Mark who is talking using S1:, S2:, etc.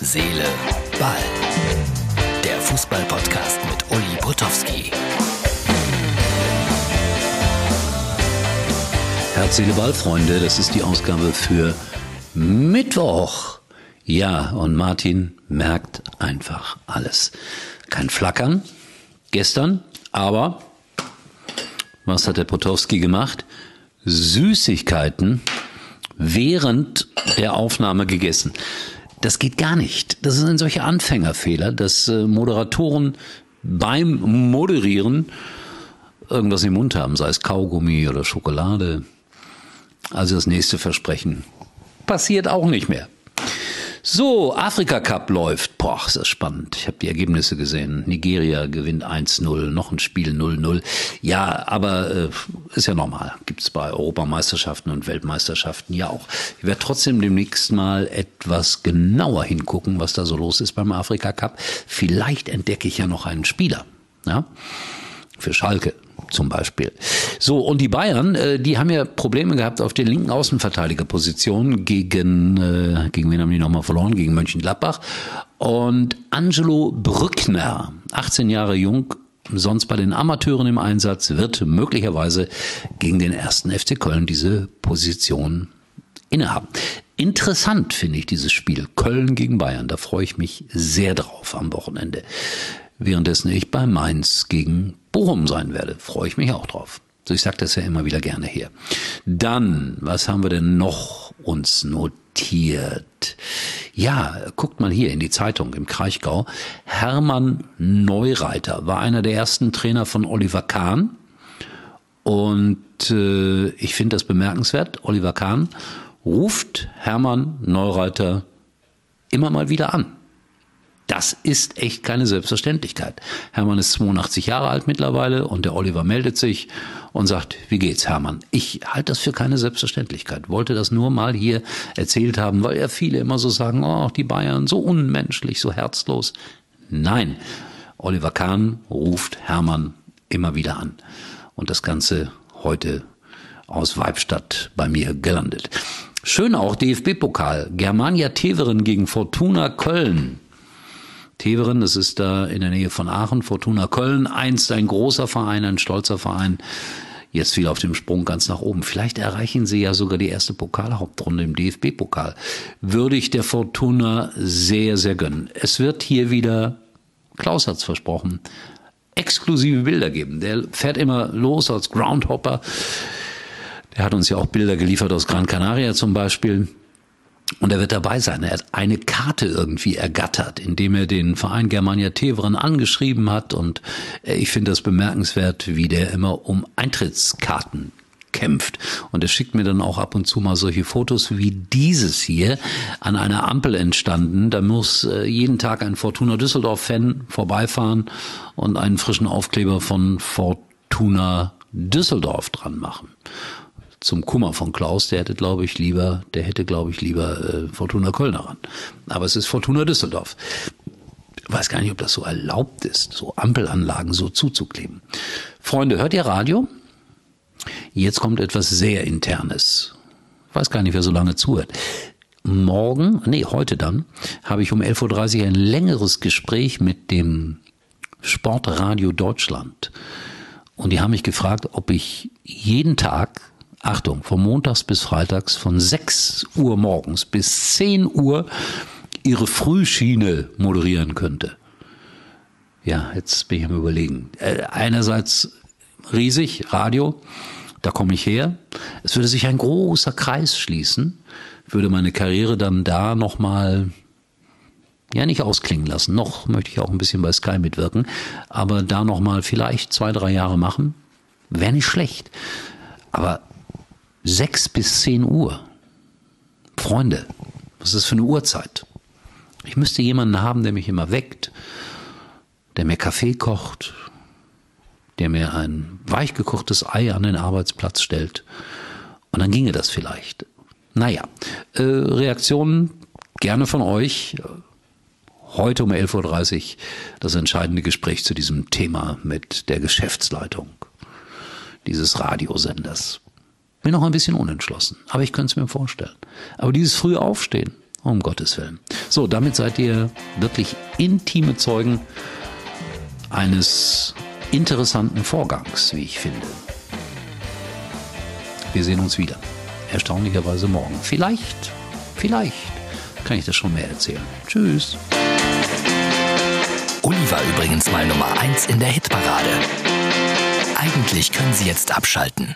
S1: Seele, Ball. Der Fußball-Podcast mit Uli Potowski.
S2: Herz, Seele, Ball, Freunde, das ist die Ausgabe für Mittwoch. Ja, und Martin merkt einfach alles. Kein Flackern gestern, aber was hat der Potowski gemacht? Süßigkeiten während der Aufnahme gegessen. Das geht gar nicht. Das ist ein solcher Anfängerfehler, dass äh, Moderatoren beim Moderieren irgendwas im Mund haben, sei es Kaugummi oder Schokolade. Also das nächste Versprechen passiert auch nicht mehr. So, Afrika Cup läuft. Boah, ist das spannend. Ich habe die Ergebnisse gesehen. Nigeria gewinnt 1-0, noch ein Spiel 0-0. Ja, aber äh, ist ja normal. Gibt's bei Europameisterschaften und Weltmeisterschaften ja auch. Ich werde trotzdem demnächst mal etwas genauer hingucken, was da so los ist beim Afrika Cup. Vielleicht entdecke ich ja noch einen Spieler. Ja? Für Schalke zum Beispiel. So, und die Bayern, äh, die haben ja Probleme gehabt auf den linken Außenverteidigerpositionen gegen, äh, gegen wen haben die nochmal verloren? Gegen Mönchengladbach. Und Angelo Brückner, 18 Jahre jung, sonst bei den Amateuren im Einsatz, wird möglicherweise gegen den ersten FC Köln diese Position innehaben. Interessant finde ich dieses Spiel Köln gegen Bayern. Da freue ich mich sehr drauf am Wochenende. Währenddessen ich bei Mainz gegen Bochum sein werde. Freue ich mich auch drauf. So, ich sage das ja immer wieder gerne her. Dann, was haben wir denn noch uns notiert? Ja, guckt mal hier in die Zeitung im Kraichgau. Hermann Neureiter war einer der ersten Trainer von Oliver Kahn. Und äh, ich finde das bemerkenswert. Oliver Kahn ruft Hermann Neureiter immer mal wieder an. Das ist echt keine Selbstverständlichkeit. Hermann ist 82 Jahre alt mittlerweile und der Oliver meldet sich und sagt, wie geht's, Hermann? Ich halte das für keine Selbstverständlichkeit. Wollte das nur mal hier erzählt haben, weil ja viele immer so sagen, oh, die Bayern, so unmenschlich, so herzlos. Nein, Oliver Kahn ruft Hermann immer wieder an. Und das Ganze heute aus Weibstadt bei mir gelandet. Schön auch DFB-Pokal. Germania Teveren gegen Fortuna Köln. Teveren, das ist da in der Nähe von Aachen, Fortuna Köln, einst ein großer Verein, ein stolzer Verein, jetzt wieder auf dem Sprung ganz nach oben. Vielleicht erreichen sie ja sogar die erste Pokalhauptrunde im DFB-Pokal. Würde ich der Fortuna sehr, sehr gönnen. Es wird hier wieder, Klaus hat's versprochen, exklusive Bilder geben. Der fährt immer los als Groundhopper. Der hat uns ja auch Bilder geliefert aus Gran Canaria zum Beispiel. Und er wird dabei sein. Er hat eine Karte irgendwie ergattert, indem er den Verein Germania Teveren angeschrieben hat. Und ich finde das bemerkenswert, wie der immer um Eintrittskarten kämpft. Und er schickt mir dann auch ab und zu mal solche Fotos wie dieses hier an einer Ampel entstanden. Da muss äh, jeden Tag ein Fortuna Düsseldorf-Fan vorbeifahren und einen frischen Aufkleber von Fortuna Düsseldorf dran machen zum Kummer von Klaus, der hätte, glaube ich, lieber, der hätte, glaube ich, lieber äh, Fortuna Köln daran. Aber es ist Fortuna Düsseldorf. Ich weiß gar nicht, ob das so erlaubt ist, so Ampelanlagen so zuzukleben. Freunde, hört ihr Radio? Jetzt kommt etwas sehr Internes. Ich weiß gar nicht, wer so lange zuhört. Morgen, nee, heute dann, habe ich um 11.30 Uhr ein längeres Gespräch mit dem Sportradio Deutschland. Und die haben mich gefragt, ob ich jeden Tag Achtung, von montags bis freitags von 6 Uhr morgens bis 10 Uhr ihre Frühschiene moderieren könnte. Ja, jetzt bin ich am überlegen. Äh, einerseits riesig, Radio, da komme ich her. Es würde sich ein großer Kreis schließen, würde meine Karriere dann da nochmal ja nicht ausklingen lassen. Noch möchte ich auch ein bisschen bei Sky mitwirken, aber da nochmal vielleicht zwei, drei Jahre machen, wäre nicht schlecht. Aber sechs bis zehn Uhr. Freunde, was ist das für eine Uhrzeit? Ich müsste jemanden haben, der mich immer weckt, der mir Kaffee kocht, der mir ein weichgekochtes Ei an den Arbeitsplatz stellt. Und dann ginge das vielleicht. Naja, äh, Reaktionen gerne von euch. Heute um 11.30 Uhr das entscheidende Gespräch zu diesem Thema mit der Geschäftsleitung dieses Radiosenders. Bin noch ein bisschen unentschlossen, aber ich könnte es mir vorstellen. Aber dieses frühe Aufstehen, Um Gottes Willen. So, damit seid ihr wirklich intime Zeugen eines interessanten Vorgangs, wie ich finde. Wir sehen uns wieder. Erstaunlicherweise morgen. Vielleicht, vielleicht kann ich das schon mehr erzählen. Tschüss.
S1: Uli war übrigens mal Nummer 1 in der Hitparade. Eigentlich können Sie jetzt abschalten.